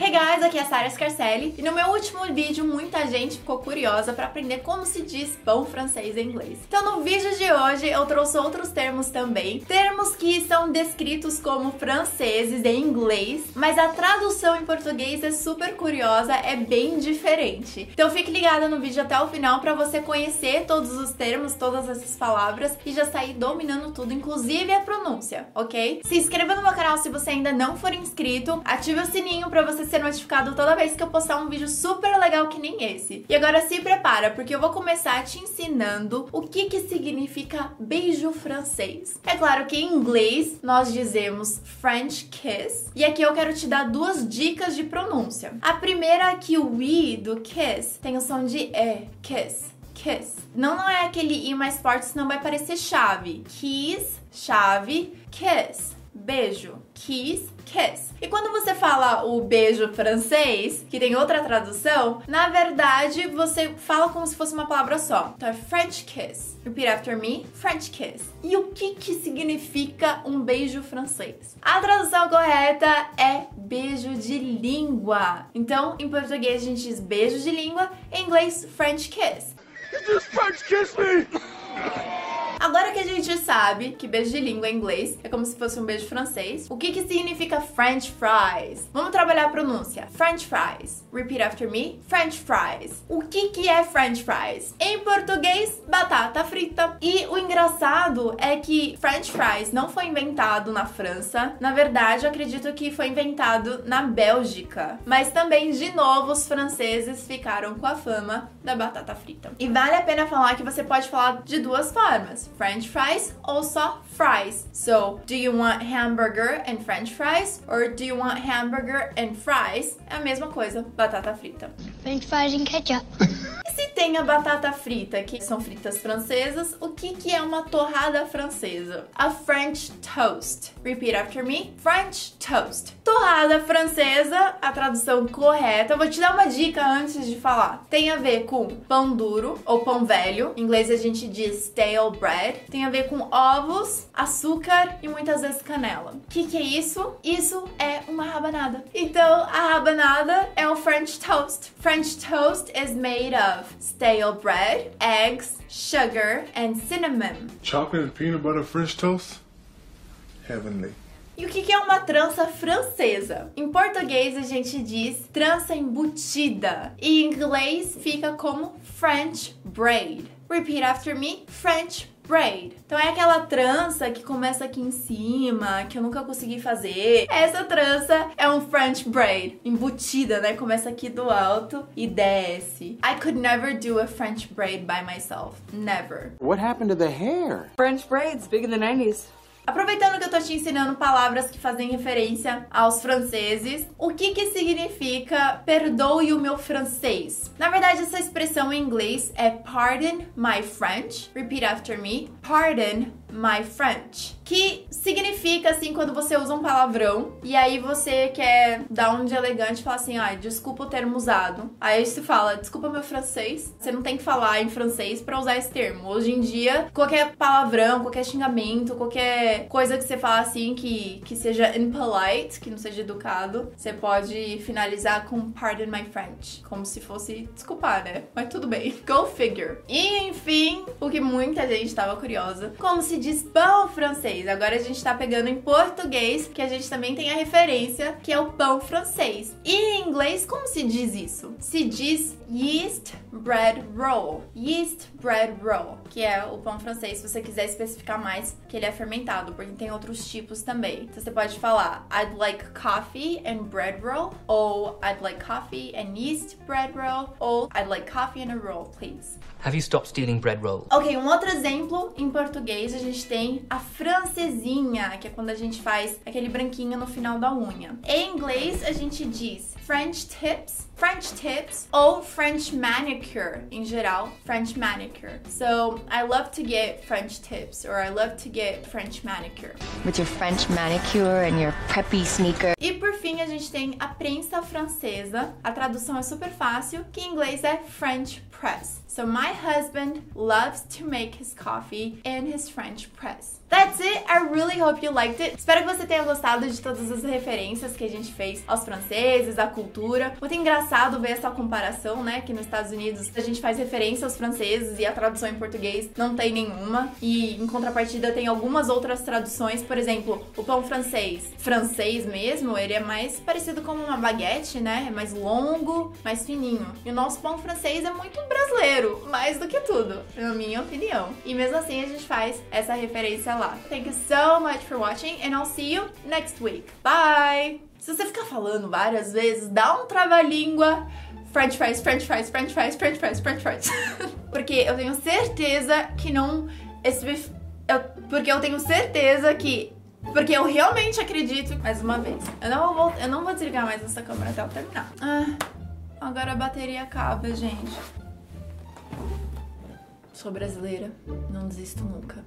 Hey guys, aqui é a Sarah Scarcelli e no meu último vídeo muita gente ficou curiosa para aprender como se diz pão francês em inglês. Então no vídeo de hoje eu trouxe outros termos também, termos que são descritos como franceses em inglês, mas a tradução em português é super curiosa, é bem diferente. Então fique ligada no vídeo até o final para você conhecer todos os termos, todas essas palavras e já sair dominando tudo, inclusive a pronúncia, ok? Se inscreva no meu canal se você ainda não for inscrito, ative o sininho para você ser notificado toda vez que eu postar um vídeo super legal que nem esse. E agora se prepara, porque eu vou começar te ensinando o que que significa beijo francês. É claro que em inglês nós dizemos French kiss, e aqui eu quero te dar duas dicas de pronúncia. A primeira é que o i do kiss tem o som de e, kiss kiss. Não, não é aquele i mais forte, senão vai parecer chave. Kiss, chave, kiss beijo, kiss, kiss. E quando você fala o beijo francês, que tem outra tradução, na verdade você fala como se fosse uma palavra só. Então é French kiss. Repeat after me, French kiss. E o que que significa um beijo francês? A tradução correta é beijo de língua. Então, em português a gente diz beijo de língua, em inglês French kiss. You French kiss me! Agora que a gente sabe que beijo de língua em inglês é como se fosse um beijo francês, o que que significa French fries? Vamos trabalhar a pronúncia. French fries. Repeat after me. French fries. O que que é French fries? Em português, batata frita. E o engraçado é que French fries não foi inventado na França. Na verdade, eu acredito que foi inventado na Bélgica. Mas também, de novo, os franceses ficaram com a fama da batata frita. E vale a pena falar que você pode falar de duas formas. French fries ou só fries. So, do you want hamburger and French fries? Or do you want hamburger and fries? É a mesma coisa, batata frita. French fries and ketchup. Tem a batata frita, que são fritas francesas, o que, que é uma torrada francesa? A French toast. Repeat after me. French toast. Torrada francesa, a tradução correta. Eu vou te dar uma dica antes de falar. Tem a ver com pão duro ou pão velho. Em inglês a gente diz stale bread. Tem a ver com ovos, açúcar e muitas vezes canela. O que, que é isso? Isso é uma rabanada. Então, a rabanada é o French toast. French toast is made of stale bread, eggs, sugar, and cinnamon. Chocolate and peanut butter French toast? Heavenly. E o que é uma trança francesa? Em português a gente diz trança embutida e em inglês fica como French braid. Repeat after me: French braid. Então é aquela trança que começa aqui em cima, que eu nunca consegui fazer. Essa trança é um French braid, embutida, né? Começa aqui do alto e desce. I could never do a French braid by myself. Never. What happened to the hair? French braids, big in the 90s. Aproveitando que eu tô te ensinando palavras que fazem referência aos franceses, o que que significa perdoe o meu francês? Na verdade, essa expressão em inglês é pardon my French. Repeat after me. Pardon my French, que significa assim quando você usa um palavrão e aí você quer dar um de elegante e falar assim, ai, desculpa o termo usado. Aí você fala, desculpa meu francês. Você não tem que falar em francês para usar esse termo. Hoje em dia, qualquer palavrão, qualquer xingamento, qualquer coisa que você fala assim que, que seja impolite, que não seja educado, você pode finalizar com pardon my French, como se fosse desculpar, né? Mas tudo bem. Go figure. E enfim, o que muita gente estava curiosa, como se diz pão francês. Agora a gente tá pegando em português, que a gente também tem a referência, que é o pão francês. E em inglês, como se diz isso? Se diz yeast bread roll. Yeast bread roll, que é o pão francês, se você quiser especificar mais que ele é fermentado, porque tem outros tipos também. Então você pode falar I'd like coffee and bread roll, ou I'd like coffee and yeast bread roll, ou I'd like coffee and a roll, please. Have you stopped stealing bread rolls? Ok, um outro exemplo em português a gente tem a francesinha, que é quando a gente faz aquele branquinho no final da unha. Em inglês a gente diz French tips, French tips ou French manicure em geral, French manicure. So I love to get French tips or I love to get French manicure. With your French manicure and your preppy sneaker. E por fim a gente tem a prensa francesa. A tradução é super fácil, que em inglês é French press. So my husband loves to make his coffee in his French press. That's it. I really hope you liked it. Espero que você tenha gostado de todas as referências que a gente fez aos franceses, à cultura. Muito engraçado ver essa comparação, né? Que nos Estados Unidos a gente faz referência aos franceses e a tradução em português não tem nenhuma. E em contrapartida tem algumas outras traduções, por exemplo, o pão francês. Francês mesmo, ele é mais parecido com uma baguete, né? É mais longo, mais fininho. E o nosso pão francês é muito brasileiro, mais do que tudo, na minha opinião. E mesmo assim a gente faz essa referência lá. Thank you so much for watching and I'll see you next week. Bye! Se você ficar falando várias vezes, dá um trava-língua. French fries, French fries, French fries, French fries, French fries. porque eu tenho certeza que não. Esse, eu, porque eu tenho certeza que. Porque eu realmente acredito. Mais uma vez. Eu não vou, eu não vou desligar mais essa câmera até eu terminar. Ah, agora a bateria acaba, gente. Sou brasileira. Não desisto nunca.